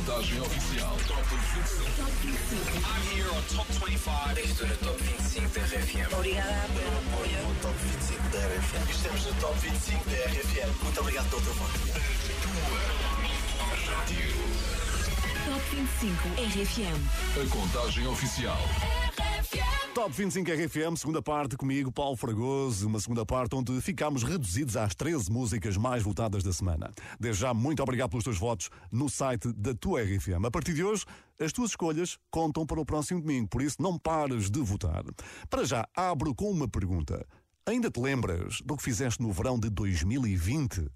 contagem oficial. Top 25. Top 25. I'm here on Top 25. Estou no Top 25 da RFM. Obrigada pelo apoio. No Top 25 da RFM. Estamos no Top 25 da RFM. Muito obrigado pelo teu voto. Top 25 RFM. A contagem oficial. Top 25 RFM, segunda parte comigo, Paulo Fragoso, uma segunda parte onde ficámos reduzidos às 13 músicas mais votadas da semana. Desde já, muito obrigado pelos teus votos no site da tua RFM. A partir de hoje, as tuas escolhas contam para o próximo domingo, por isso não pares de votar. Para já, abro com uma pergunta. Ainda te lembras do que fizeste no verão de 2020?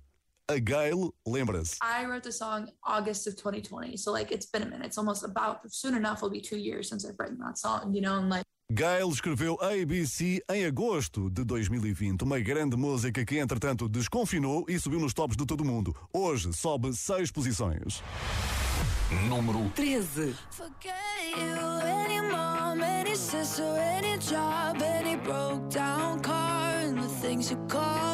A Gail lembra-se. I wrote the song August of 2020. So like it's been a minute. It's almost about soon enough will be two years since I've written that song, you know, and like Gail escreveu ABC em agosto de 2020, uma grande música que entretanto desconfinou e subiu nos tops de todo o mundo. Hoje sobe seis posições. Número 13. Forget you, any mom, any sister, any job, any broke down car, and the things you call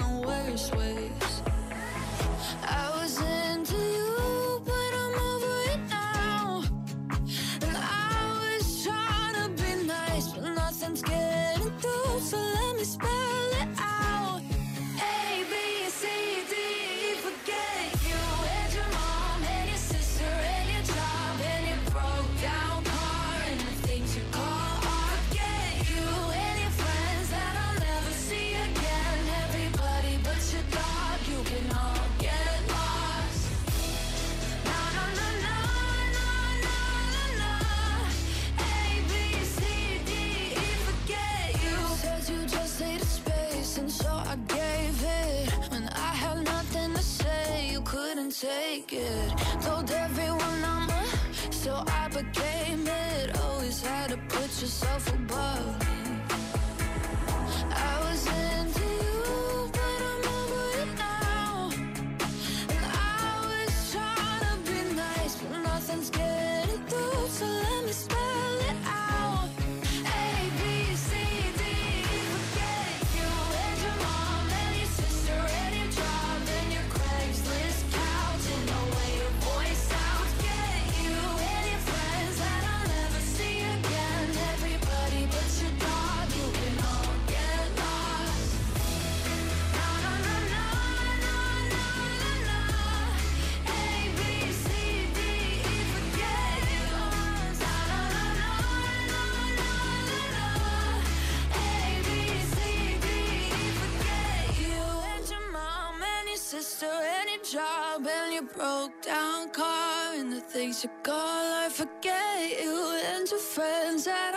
your broke down car and the things you call I forget you and your friends. That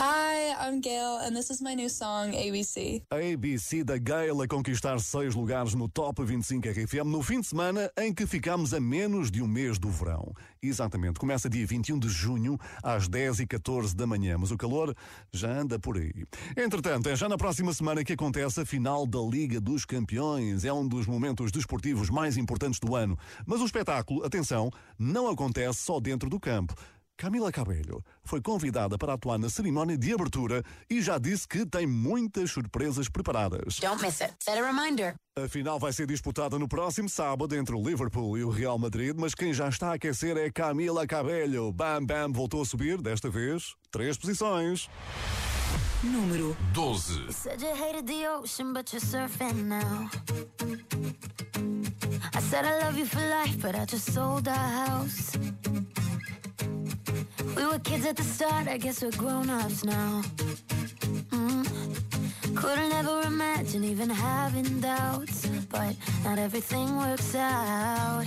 Hi, I'm Gail, and this is my new song, ABC. ABC da Gail a conquistar seis lugares no Top 25 RFM no fim de semana em que ficamos a menos de um mês do verão. Exatamente, começa dia 21 de junho às 10h14 da manhã, mas o calor já anda por aí. Entretanto, é já na próxima semana que acontece a final da Liga dos Campeões. É um dos momentos desportivos mais importantes do ano. Mas o espetáculo, atenção, não acontece só dentro do campo. Camila Cabello foi convidada para atuar na cerimónia de abertura e já disse que tem muitas surpresas preparadas. Don't miss it. Set a reminder. A final vai ser disputada no próximo sábado entre o Liverpool e o Real Madrid, mas quem já está a aquecer é Camila Cabello. Bam Bam voltou a subir, desta vez, três posições. número 12. You said you hated the ocean, but you're surfing now. I said I love you for life, but I just sold our house. We were kids at the start, I guess we're grown ups now. Mm. Couldn't ever imagine even having doubts, but not everything works out.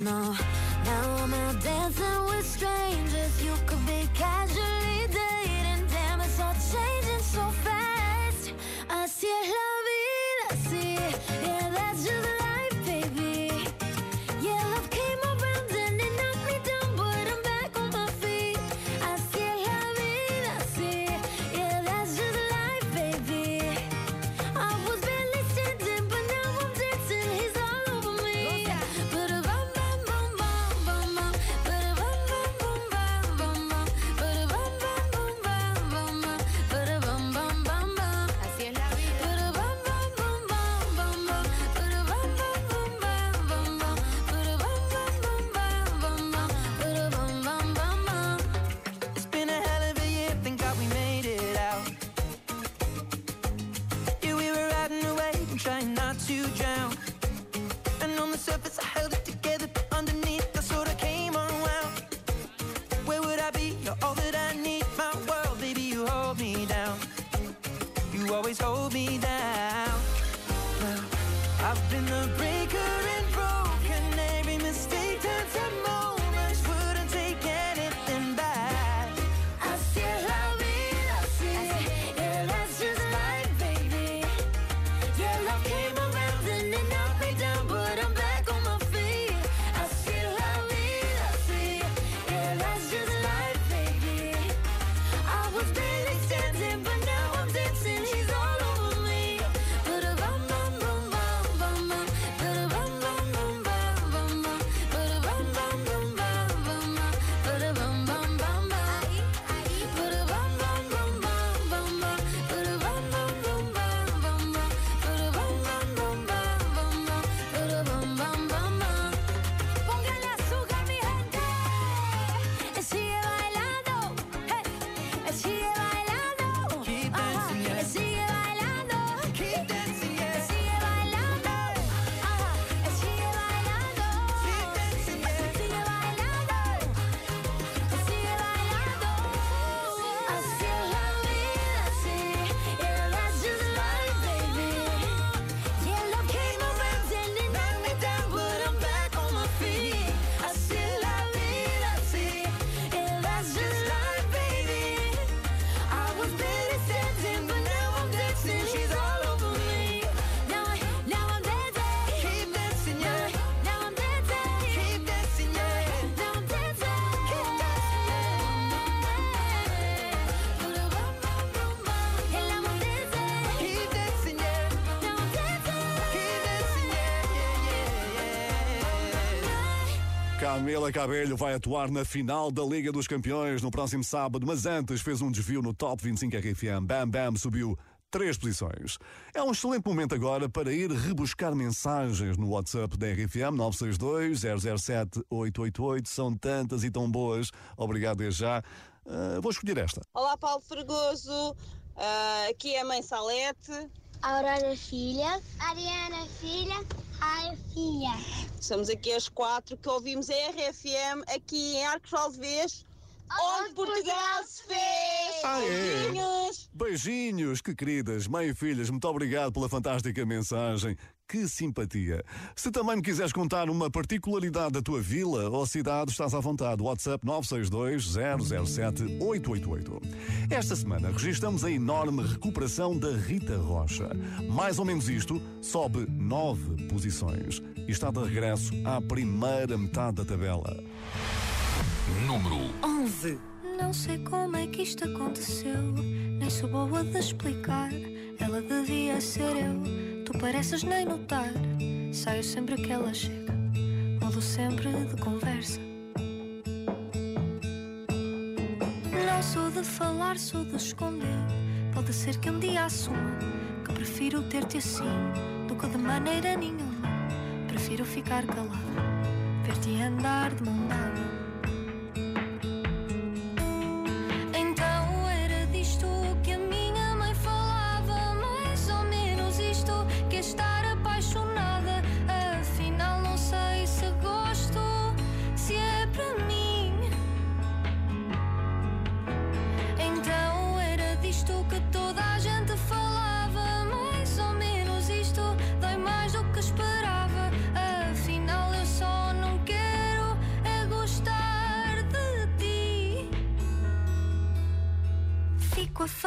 No, now I'm out dancing with Camila Cabelho vai atuar na final da Liga dos Campeões no próximo sábado, mas antes fez um desvio no Top 25 RFM. Bam Bam subiu três posições. É um excelente momento agora para ir rebuscar mensagens no WhatsApp da RFM 962 007 888. São tantas e tão boas. Obrigado desde já. Uh, vou escolher esta. Olá, Paulo Fregoso. Uh, aqui é a mãe Salete. Aurora Filha. Ariana Filha. Ai, filha. Somos aqui as quatro que ouvimos a RFM aqui em Arcos Alves. Onde Portugal se fez! Ah, é. Beijinhos! Beijinhos, que queridas, mãe e filhas, muito obrigado pela fantástica mensagem. Que simpatia! Se também me quiseres contar uma particularidade da tua vila ou cidade, estás à vontade. WhatsApp 962 007 888. Esta semana registramos a enorme recuperação da Rita Rocha. Mais ou menos isto, sobe nove posições e está de regresso à primeira metade da tabela. Número 11. Não sei como é que isto aconteceu, nem sou boa de explicar. Ela devia ser eu. Tu pareces nem notar. Saio sempre que ela chega. Mudo sempre de conversa. Não sou de falar, sou de esconder. Pode ser que um dia assuma que prefiro ter-te assim do que de maneira nenhuma. Prefiro ficar calado, ver-te andar de mão dada.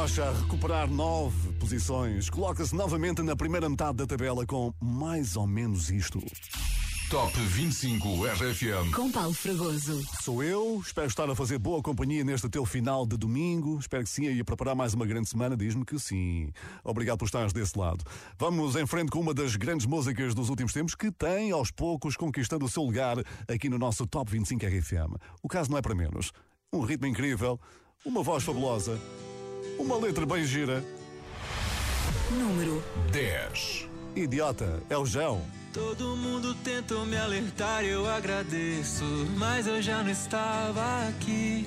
Rocha a recuperar nove posições. Coloca-se novamente na primeira metade da tabela com mais ou menos isto. Top 25 RFM. Com Paulo Fragoso. Sou eu, espero estar a fazer boa companhia neste teu final de domingo. Espero que sim, e a preparar mais uma grande semana. Diz-me que sim. Obrigado por estares desse lado. Vamos em frente com uma das grandes músicas dos últimos tempos que tem, aos poucos, conquistando o seu lugar aqui no nosso Top 25 RFM. O caso não é para menos. Um ritmo incrível, uma voz fabulosa, uma letra bem gira. Número 10. Idiota, é o João. Todo mundo tentou me alertar, eu agradeço, mas eu já não estava aqui.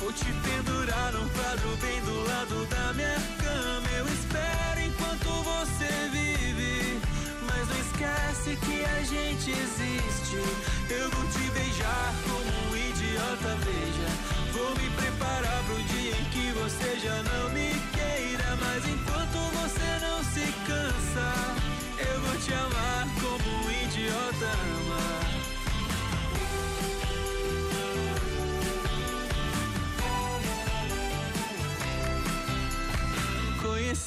Vou te pendurar num quadro bem do lado da minha cama. Eu espero enquanto você vive. Mas não esquece que a gente existe. Eu vou te beijar como um idiota, veja. Vou me preparar pro dia em que você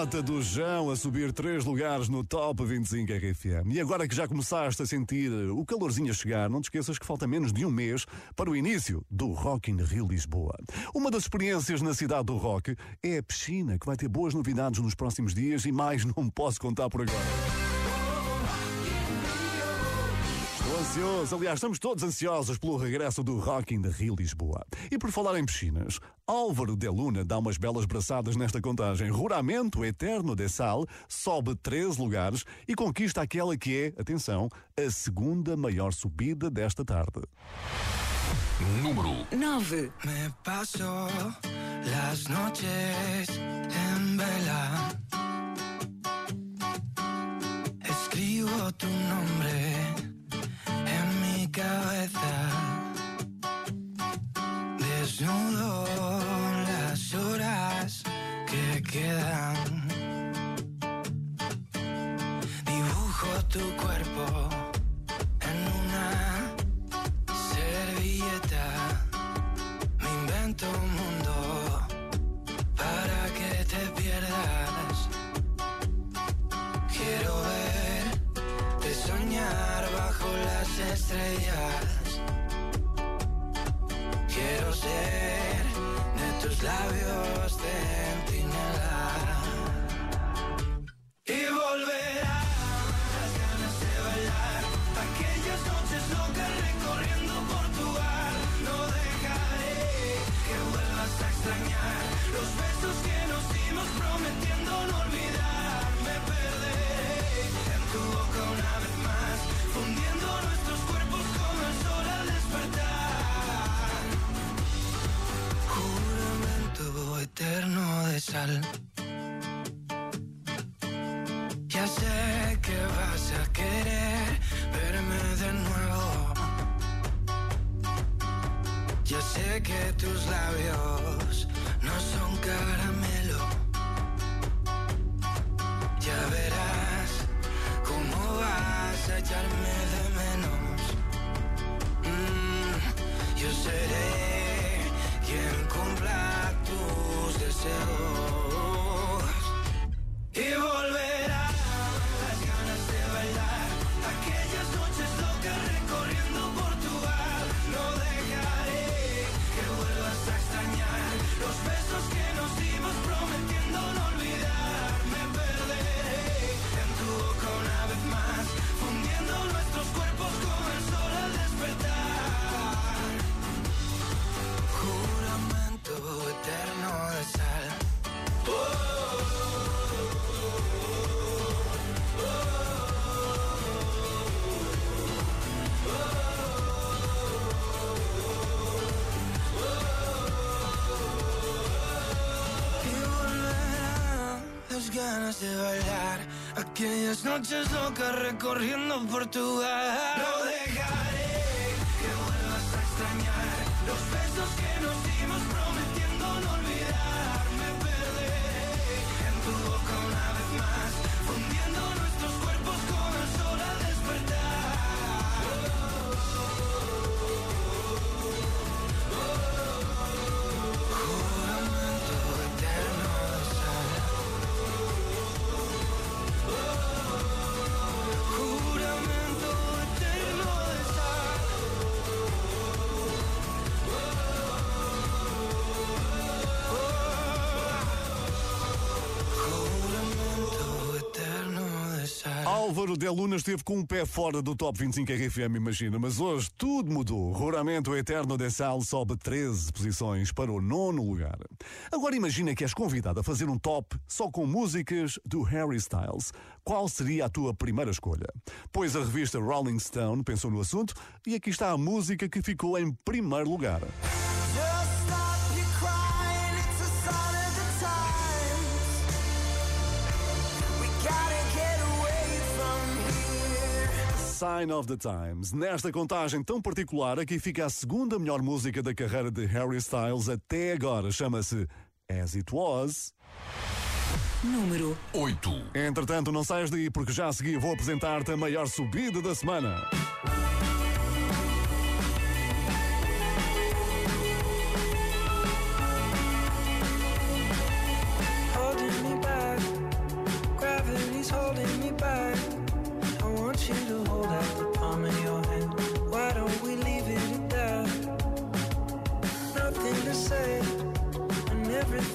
Idiota do João a subir três lugares no Top 25 RFM. E agora que já começaste a sentir o calorzinho a chegar, não te esqueças que falta menos de um mês para o início do Rock in Rio Lisboa. Uma das experiências na cidade do rock é a piscina, que vai ter boas novidades nos próximos dias e mais não posso contar por agora. Ansioso, aliás, estamos todos ansiosos pelo regresso do Rock in Rio Lisboa. E por falar em piscinas, Álvaro de Luna dá umas belas braçadas nesta contagem. Ruramento Eterno de Sal sobe 13 lugares e conquista aquela que é, atenção, a segunda maior subida desta tarde. Número 9. Me paso las noches en vela. Escribo tu nombre cabeza. Desnudo las horas que quedan. Dibujo tu cuerpo en una servilleta. Me invento un mundo estrellas. Quiero ser de tus labios eterno de sal. De bailar aquellas noches locas recorriendo Portugal. Álvaro de Luna esteve com um pé fora do Top 25 RFM, imagina, mas hoje tudo mudou. Ruramento Eterno de Sal sobe 13 posições para o nono lugar. Agora imagina que és convidado a fazer um top só com músicas do Harry Styles. Qual seria a tua primeira escolha? Pois a revista Rolling Stone pensou no assunto e aqui está a música que ficou em primeiro lugar. Sign of the Times. Nesta contagem tão particular, aqui fica a segunda melhor música da carreira de Harry Styles até agora. Chama-se As It Was. Número 8. Entretanto, não saias daí porque já a seguir vou apresentar-te a maior subida da semana.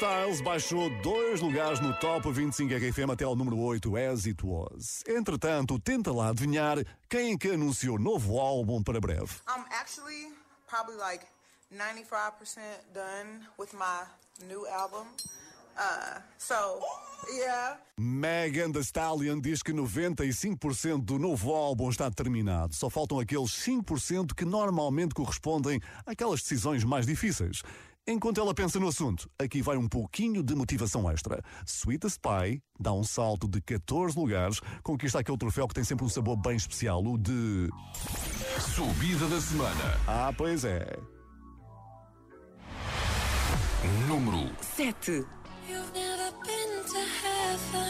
Styles baixou dois lugares no Top 25 RFM até ao número 8, As It Was. Entretanto, tenta lá adivinhar quem é que anunciou novo álbum para breve. I'm actually probably like 95% done with my new album. Uh, so, yeah. Megan Thee Stallion diz que 95% do novo álbum está terminado. Só faltam aqueles 5% que normalmente correspondem àquelas decisões mais difíceis. Enquanto ela pensa no assunto, aqui vai um pouquinho de motivação extra. Sweetest Pie dá um salto de 14 lugares, conquista aquele troféu que tem sempre um sabor bem especial, o de. Subida da semana. Ah, pois é. Número 7. You've never been to heaven,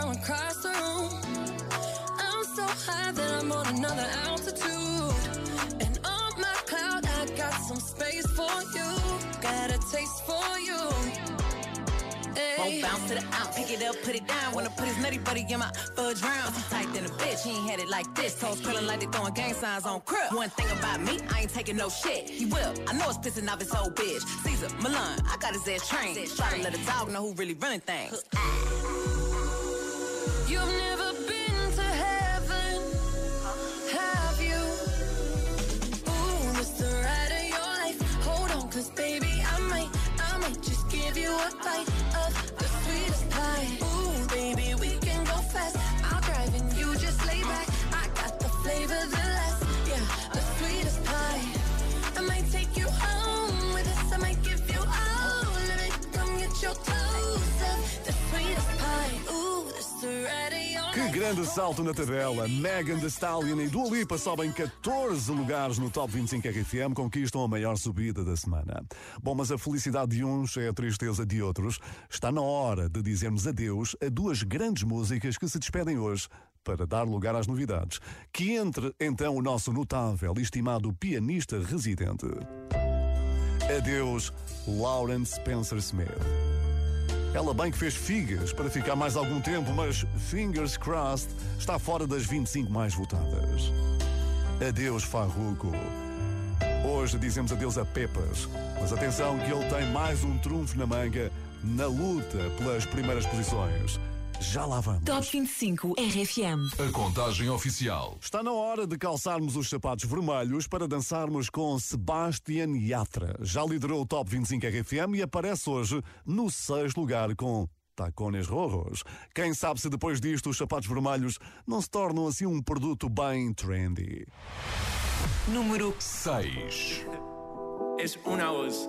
from across the room. I'm so high that I'm on another altitude. And on my cloud, I got some space for you. Got a taste for you. Won't bounce to the out, pick it up, put it down. Wanna put his nutty buddy in my fudge round. He tight than a bitch, he ain't had it like this. Toes curling like they throwing gang signs on crib. One thing about me, I ain't taking no shit. He will, I know it's pissing off his old bitch. Caesar, Milan, I got his ass trained. Try to let a dog know who really running things. Cause baby, I might, I might just give you a grande salto na tabela! Megan Thee Stallion e Dua Lipa sobem 14 lugares no Top 25 RFM, conquistam a maior subida da semana. Bom, mas a felicidade de uns é a tristeza de outros. Está na hora de dizermos adeus a duas grandes músicas que se despedem hoje para dar lugar às novidades. Que entre então o nosso notável e estimado pianista residente. Adeus, Lawrence Spencer Smith. Ela bem que fez figas para ficar mais algum tempo, mas fingers crossed está fora das 25 mais votadas. Adeus, Farruko. Hoje dizemos adeus a Pepas, mas atenção que ele tem mais um trunfo na manga na luta pelas primeiras posições. Já lá vamos. Top 25 RFM. A contagem oficial. Está na hora de calçarmos os sapatos vermelhos para dançarmos com Sebastian Yatra. Já liderou o Top 25 RFM e aparece hoje no sexto lugar com Tacones Rojos. Quem sabe se depois disto os sapatos vermelhos não se tornam assim um produto bem trendy. Número 6. Es una voz.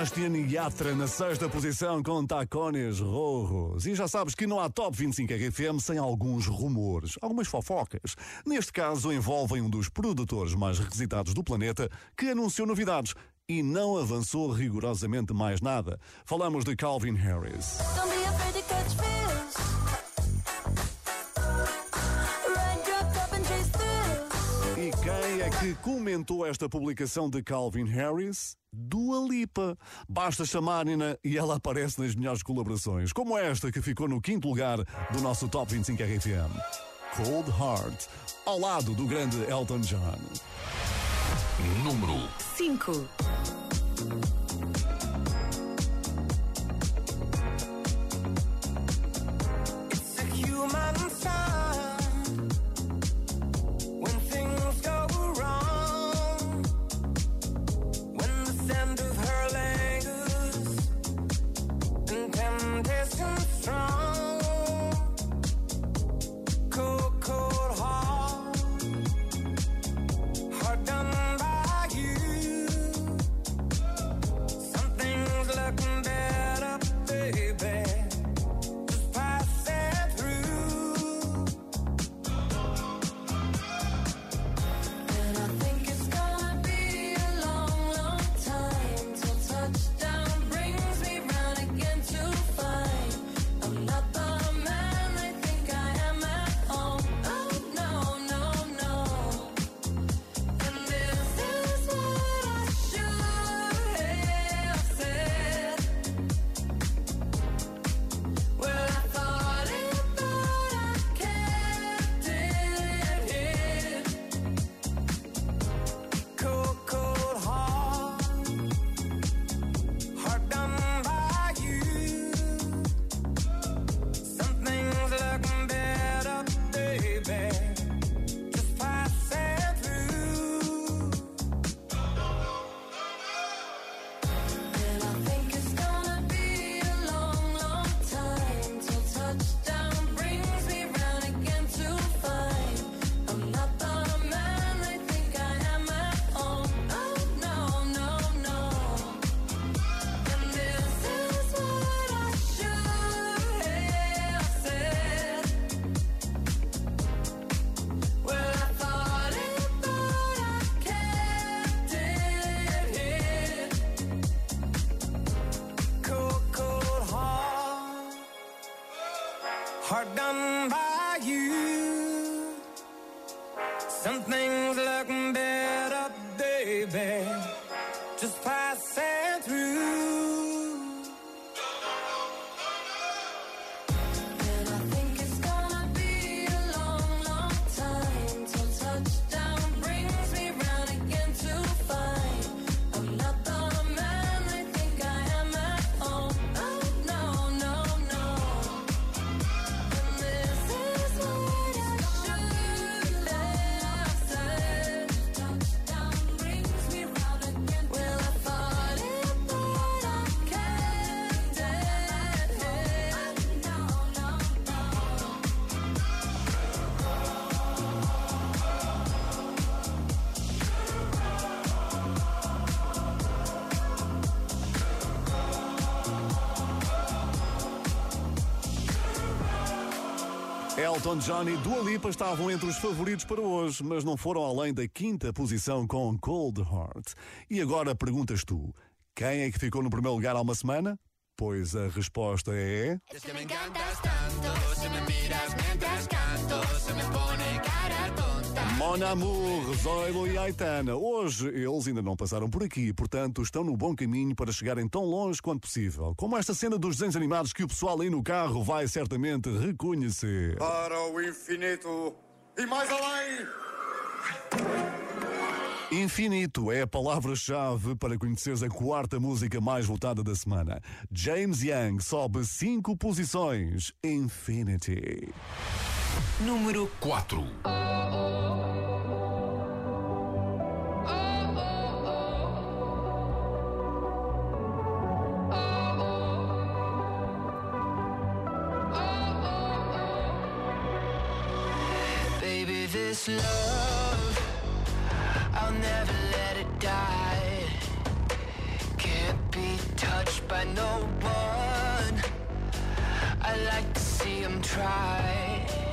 Sebastian Yatra na sexta posição com tacones rojos. E já sabes que não há Top 25 RFM sem alguns rumores, algumas fofocas. Neste caso, envolvem um dos produtores mais requisitados do planeta que anunciou novidades e não avançou rigorosamente mais nada. Falamos de Calvin Harris. Don't que comentou esta publicação de Calvin Harris? Dua Lipa. Basta chamarem-na e ela aparece nas melhores colaborações, como esta que ficou no quinto lugar do nosso Top 25 RFM. Cold Heart, ao lado do grande Elton John. Número 5. Heart done Elton John e Dua Lipa estavam entre os favoritos para hoje, mas não foram além da quinta posição com Cold Heart. E agora perguntas tu, quem é que ficou no primeiro lugar há uma semana? Pois a resposta é... Mon Amour, Zoilo e Aitana. Hoje eles ainda não passaram por aqui, portanto estão no bom caminho para chegarem tão longe quanto possível. Como esta cena dos desenhos animados que o pessoal aí no carro vai certamente reconhecer. Para o infinito e mais além. Infinito é a palavra-chave para conheceres a quarta música mais votada da semana. James Young sobe cinco posições. Infinity. Número 4. Baby, this love, I'll never let it die. Can't be touched by no one. I like to see him try.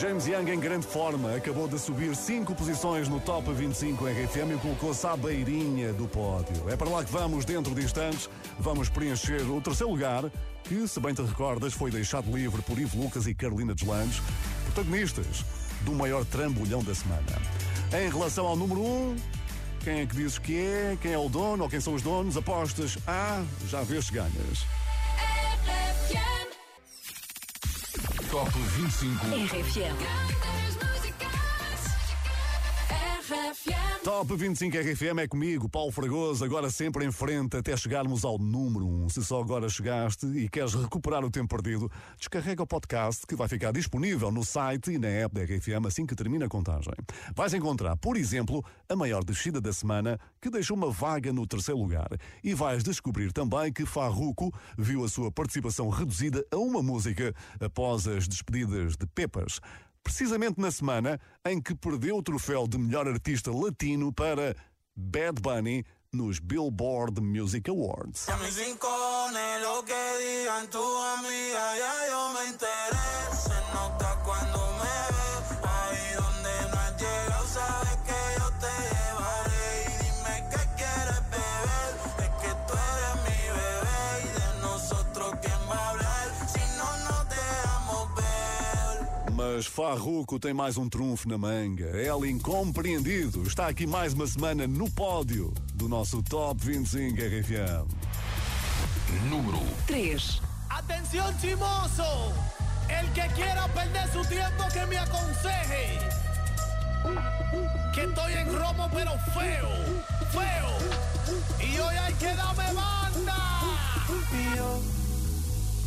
James Young em grande forma, acabou de subir 5 posições no Top 25 RFM e colocou-se à beirinha do pódio. É para lá que vamos dentro de instantes, vamos preencher o terceiro lugar, que, se bem te recordas, foi deixado livre por Ivo Lucas e Carolina Deslandes, protagonistas do maior trambolhão da semana. Em relação ao número 1, um, quem é que dizes que é, quem é o dono ou quem são os donos, apostas, ah, já vês se ganhas. Top 25. RFM. Top 25 RFM é comigo, Paulo Fragoso, agora sempre em frente até chegarmos ao número 1. Se só agora chegaste e queres recuperar o tempo perdido, descarrega o podcast que vai ficar disponível no site e na app da RFM assim que termina a contagem. Vais encontrar, por exemplo, a maior descida da semana que deixou uma vaga no terceiro lugar. E vais descobrir também que Farruko viu a sua participação reduzida a uma música após as despedidas de Pepas precisamente na semana em que perdeu o troféu de melhor artista latino para Bad Bunny nos Billboard Music Awards. Mas Farruko tem mais um trunfo na manga. Ela incompreendido. Está aqui mais uma semana no pódio do nosso Top 25 RFM. Número 3. Atención chimoso, el que quiera perder su tiempo que me aconseje. Que estoy en romo pero feo, feo. Y hoy hay que darme banda. Y yo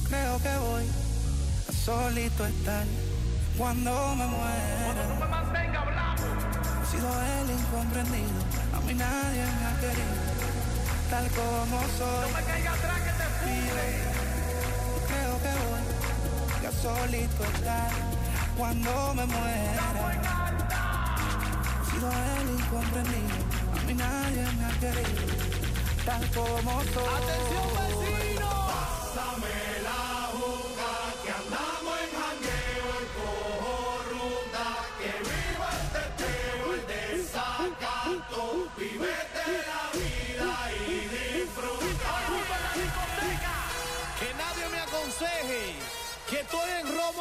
creo que voy a solito estar cuando me muera. No me mantenga hablando. He sido el incomprendido, a mí nadie me ha querido, tal como soy. No me caiga atrás que te fui. creo que voy a solito estar cuando me muera. He sido el incomprendido, a mí nadie me ha querido, tal como soy. Atención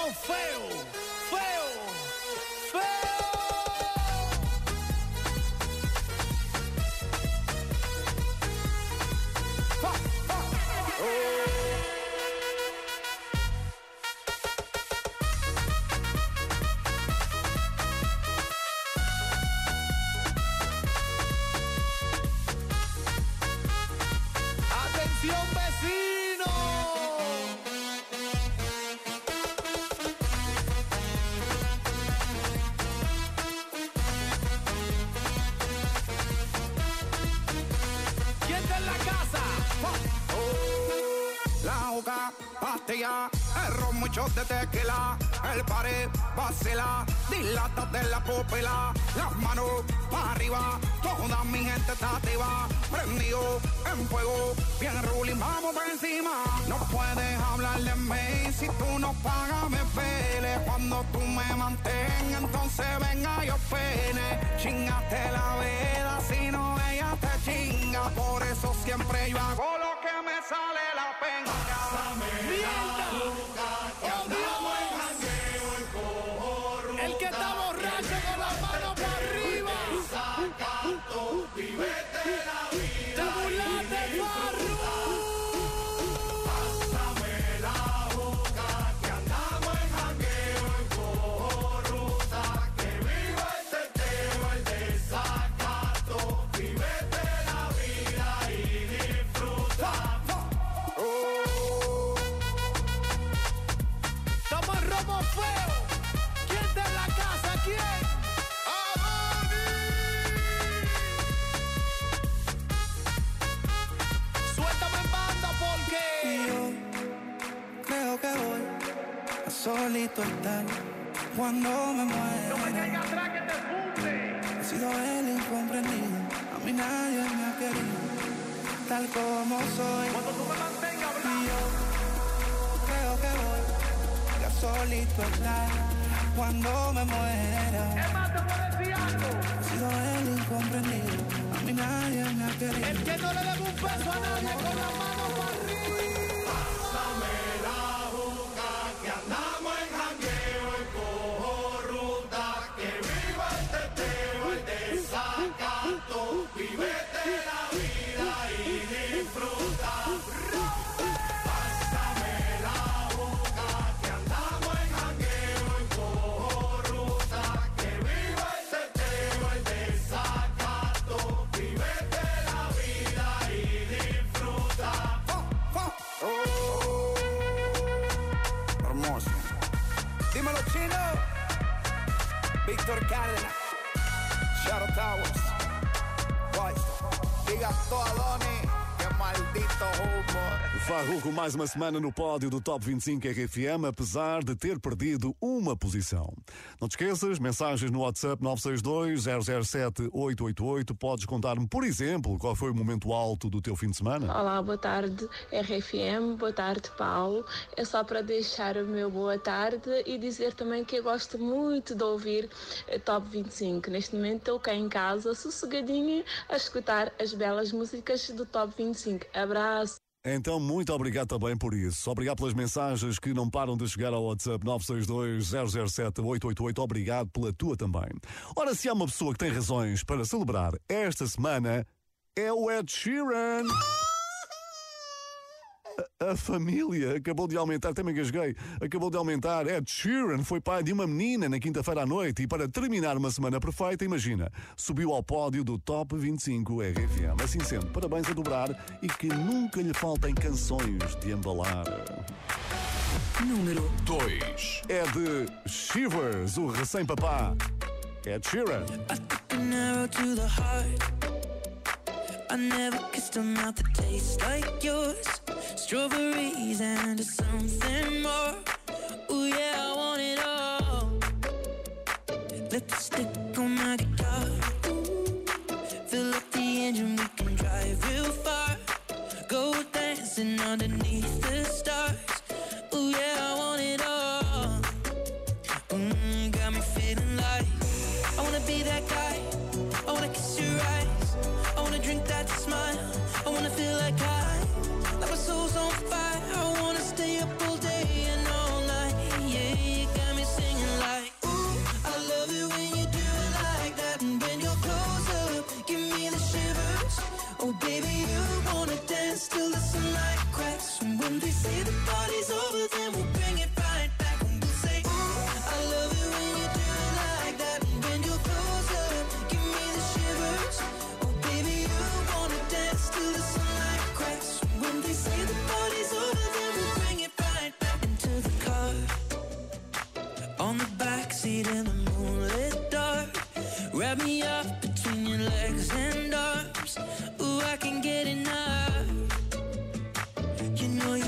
en romo casa? La juca, pastilla, el mucho de tequila, el pared, vacila, dilata de la pupila, las manos para arriba, toda mi gente está activa, prendido en fuego, bien ruling, vamos por encima. No puedes hablar de mí si tú no pagas, me pele. Cuando tú me mantengas, entonces venga yo pene. Chingate la vela, si no ella te chinga, por eso siempre yo hago me sale la penca. Solito estar cuando me muera. No me caiga atrás que te funde. He sido el incomprendido, a mí nadie me ha querido, tal como soy. Cuando tú me mantengas Y yo creo que voy a solito estar cuando me muera. Es más, te puedo decir algo. He sido el incomprendido, a mí nadie me ha querido. El que no le debe un peso a nadie con las manos Farruko mais uma semana no pódio do Top 25 RFM, apesar de ter perdido uma posição. Não te esqueças, mensagens no WhatsApp 962-007-888. Podes contar-me, por exemplo, qual foi o momento alto do teu fim de semana? Olá, boa tarde RFM, boa tarde Paulo. É só para deixar o meu boa tarde e dizer também que eu gosto muito de ouvir eh, Top 25. Neste momento estou cá em casa, sossegadinha, a escutar as belas músicas do Top 25. Abraço! Então, muito obrigado também por isso. Obrigado pelas mensagens que não param de chegar ao WhatsApp 962-007-888. Obrigado pela tua também. Ora, se há uma pessoa que tem razões para celebrar esta semana, é o Ed Sheeran. A família acabou de aumentar, até me engasguei, acabou de aumentar. Ed Sheeran foi pai de uma menina na quinta-feira à noite e para terminar uma semana perfeita, imagina, subiu ao pódio do Top 25 RFM. Assim sendo, parabéns a dobrar e que nunca lhe faltem canções de embalar. Número 2 É de Shivers, o recém-papá. Ed Sheeran. I never kissed a mouth that tastes like yours. Strawberries and something more. Ooh, yeah, I want it all. Lipstick on my guitar. Fill up the engine, we can drive real far. Go dancing underneath You know you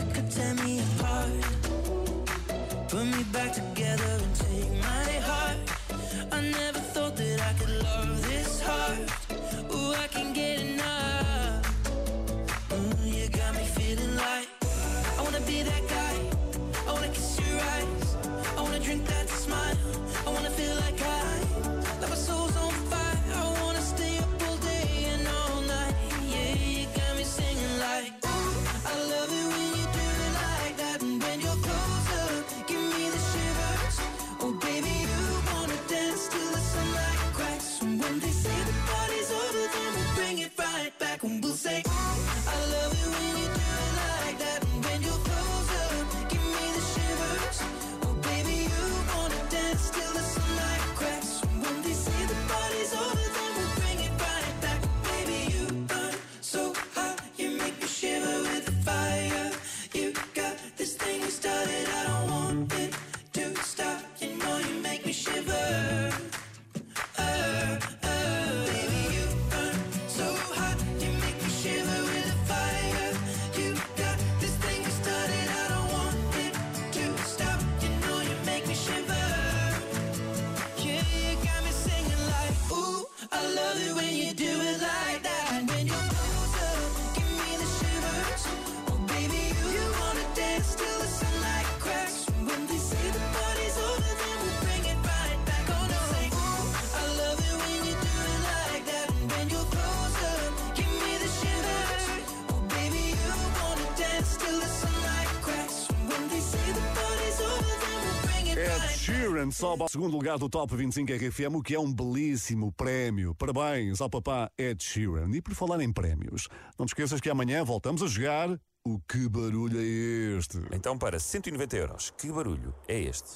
Sheeran sobe ao segundo lugar do Top 25 RFM, o que é um belíssimo prémio. Parabéns ao papá Ed Sheeran. E por falar em prémios, não te esqueças que amanhã voltamos a jogar o Que Barulho é Este? Então, para 190 euros, que barulho é este?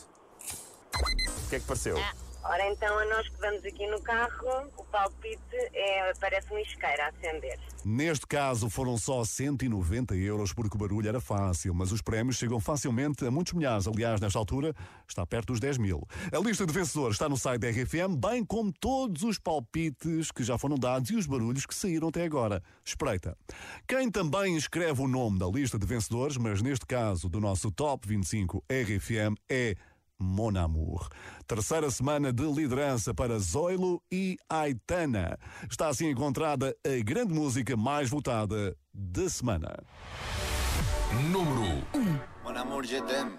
O que é que pareceu? Ora então, a nós que vamos aqui no carro, o palpite é, parece um isqueiro a acender. Neste caso foram só 190 euros porque o barulho era fácil, mas os prémios chegam facilmente a muitos milhares. Aliás, nesta altura está perto dos 10 mil. A lista de vencedores está no site da RFM, bem como todos os palpites que já foram dados e os barulhos que saíram até agora. Espreita. Quem também escreve o nome da lista de vencedores, mas neste caso do nosso Top 25 RFM, é Mon Amour. Terceira semana de liderança para Zoilo e Aitana. Está assim encontrada a grande música mais votada da semana. Número 1. Mon amour, je t'aime.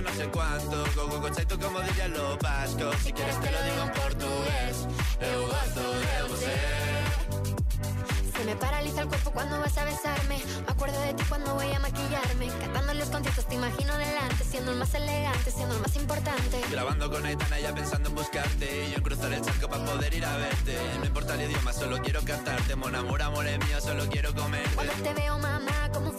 No sé cuánto, go go como dirían los vascos, si quieres te lo digo en portugués, eu gosto de você. Se me paraliza el cuerpo cuando vas a besarme. Me acuerdo de ti cuando voy a maquillarme. Cantando los conciertos te imagino delante. Siendo el más elegante, siendo el más importante. Grabando con Aitana ya pensando en buscarte Y yo en cruzar el charco para poder ir a verte No importa el idioma, solo quiero cantarte Mon amor, amor es mío, solo quiero comerte Cuando te veo, mamá, como un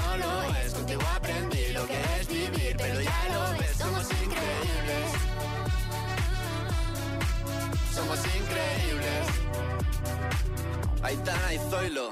Aitana y Zoilo.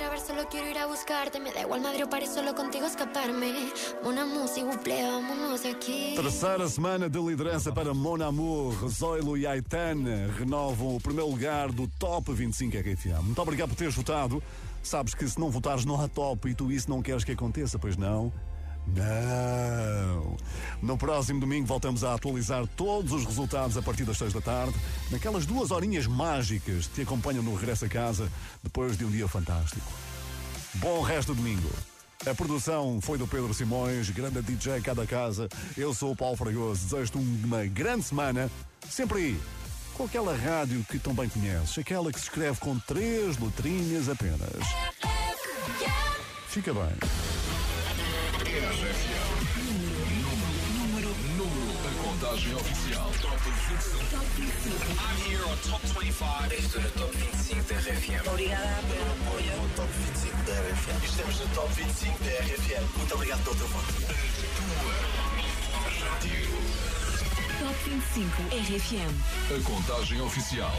solo quiero ir a buscarte. Me da igual Madrid o París, solo contigo escaparme. Una música, buple, vámonos de aquí. Terceira semana de liderança para Mon Amour, Zoilo e Aitana renovam o primeiro lugar do Top 25 RFM. Muito obrigado por teres votado. Sabes que se não votares não há top e tu isso não queres que aconteça, pois não? Não! No próximo domingo voltamos a atualizar todos os resultados a partir das 6 da tarde, naquelas duas horinhas mágicas que te acompanham no regresso a casa depois de um dia fantástico. Bom resto de domingo! A produção foi do Pedro Simões, grande DJ cada casa. Eu sou o Paulo Fragoso, desejo-te uma grande semana, sempre aí, com aquela rádio que tão bem conheces, aquela que se escreve com três letrinhas apenas. Fica bem. Número, número, a contagem oficial. Top 25. I'm here on Top 25. Este é o Top 25 da RFM. Obrigada pelo apoio. ao Top 25 da RFM. Estamos no Top 25 da RFM. Muito obrigado pelo teu voto. Top 25 RFM. A contagem oficial.